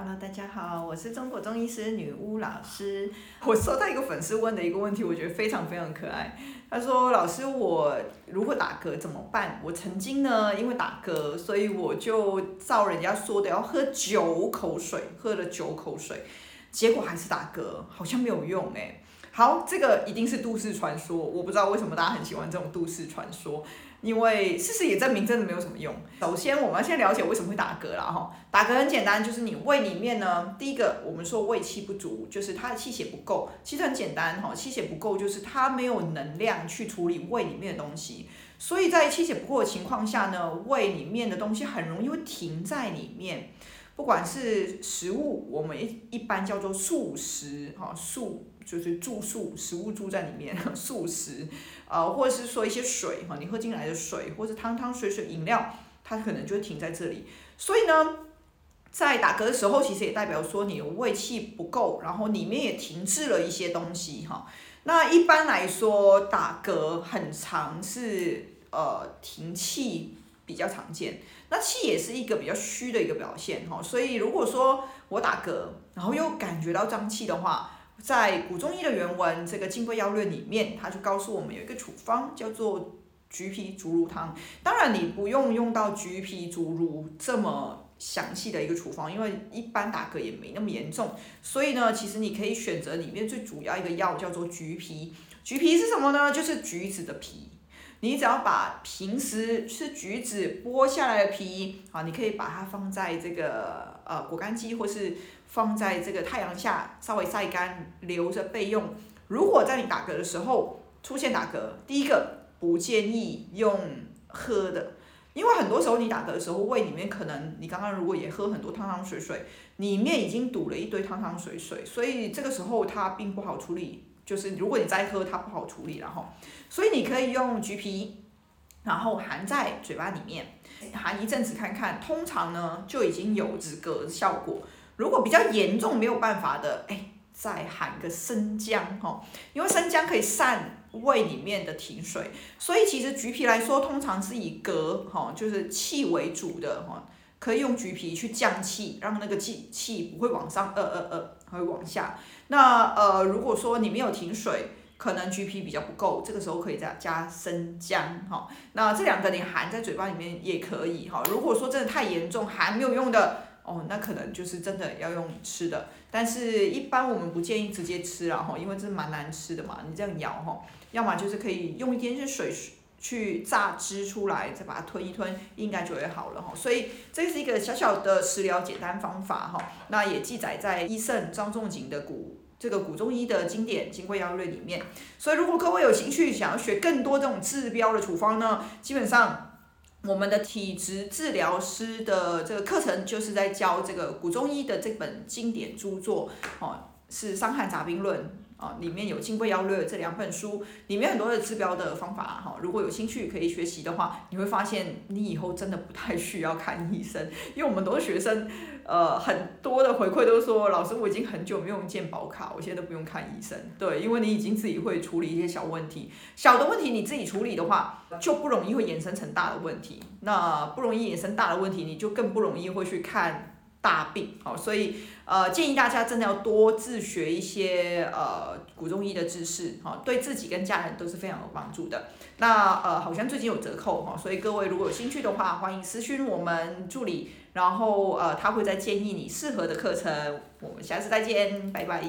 Hello，大家好，我是中国中医师女巫老师。我收到一个粉丝问的一个问题，我觉得非常非常可爱。他说：“老师，我如果打嗝怎么办？我曾经呢，因为打嗝，所以我就照人家说的要喝九口水，喝了九口水，结果还是打嗝，好像没有用哎。”好，这个一定是都市传说，我不知道为什么大家很喜欢这种都市传说，因为事实也证明真的没有什么用。首先，我们要先了解为什么会打嗝啦哈。打嗝很简单，就是你胃里面呢，第一个我们说胃气不足，就是它的气血不够。其实很简单哈，气血不够就是它没有能量去处理胃里面的东西，所以在气血不够的情况下呢，胃里面的东西很容易会停在里面。不管是食物，我们一一般叫做素食，哈，素就是住宿，食物住在里面，素食，呃，或者是说一些水，哈，你喝进来的水，或者汤汤水水饮料，它可能就会停在这里。所以呢，在打嗝的时候，其实也代表说你的胃气不够，然后里面也停滞了一些东西，哈。那一般来说，打嗝很长是呃停气。比较常见，那气也是一个比较虚的一个表现哈，所以如果说我打嗝，然后又感觉到胀气的话，在古中医的原文这个《金匮要略》里面，他就告诉我们有一个处方叫做橘皮竹茹汤。当然你不用用到橘皮竹茹这么详细的一个处方，因为一般打嗝也没那么严重，所以呢，其实你可以选择里面最主要一个药叫做橘皮。橘皮是什么呢？就是橘子的皮。你只要把平时吃橘子剥下来的皮，啊，你可以把它放在这个呃果干机，或是放在这个太阳下稍微晒干，留着备用。如果在你打嗝的时候出现打嗝，第一个不建议用喝的，因为很多时候你打嗝的时候，胃里面可能你刚刚如果也喝很多汤汤水水，里面已经堵了一堆汤汤水水，所以这个时候它并不好处理。就是如果你再喝，它不好处理，然后，所以你可以用橘皮，然后含在嘴巴里面，含一阵子看看，通常呢就已经有止嗝效果。如果比较严重没有办法的，哎，再含个生姜哈，因为生姜可以散胃里面的停水，所以其实橘皮来说，通常是以嗝哈，就是气为主的哈。可以用橘皮去降气，让那个气气不会往上，呃呃呃，会往下。那呃，如果说你没有停水，可能橘皮比较不够，这个时候可以再加生姜哈。那这两个你含在嘴巴里面也可以哈。如果说真的太严重，含没有用的哦，那可能就是真的要用吃的。但是一般我们不建议直接吃了哈，因为这蛮难吃的嘛，你这样咬哈，要么就是可以用一点点水。去榨汁出来，再把它吞一吞，应该就会好了哈。所以这是一个小小的食疗简单方法哈。那也记载在医圣张仲景的古这个古中医的经典《金匮要略》里面。所以如果各位有兴趣想要学更多这种治标的处方呢，基本上我们的体质治疗师的这个课程就是在教这个古中医的这本经典著作哦，是《伤寒杂病论》。啊，里面有《金匮要略》这两本书，里面很多的治标的方法哈。如果有兴趣可以学习的话，你会发现你以后真的不太需要看医生，因为我们都是学生，呃，很多的回馈都说，老师我已经很久没有用健保卡，我现在都不用看医生。对，因为你已经自己会处理一些小问题，小的问题你自己处理的话，就不容易会衍生成大的问题。那不容易衍生大的问题，你就更不容易会去看。大病，哦，所以呃建议大家真的要多自学一些呃古中医的知识，哈，对自己跟家人都是非常有帮助的。那呃好像最近有折扣哈，所以各位如果有兴趣的话，欢迎私讯我们助理，然后呃他会再建议你适合的课程。我们下次再见，拜拜。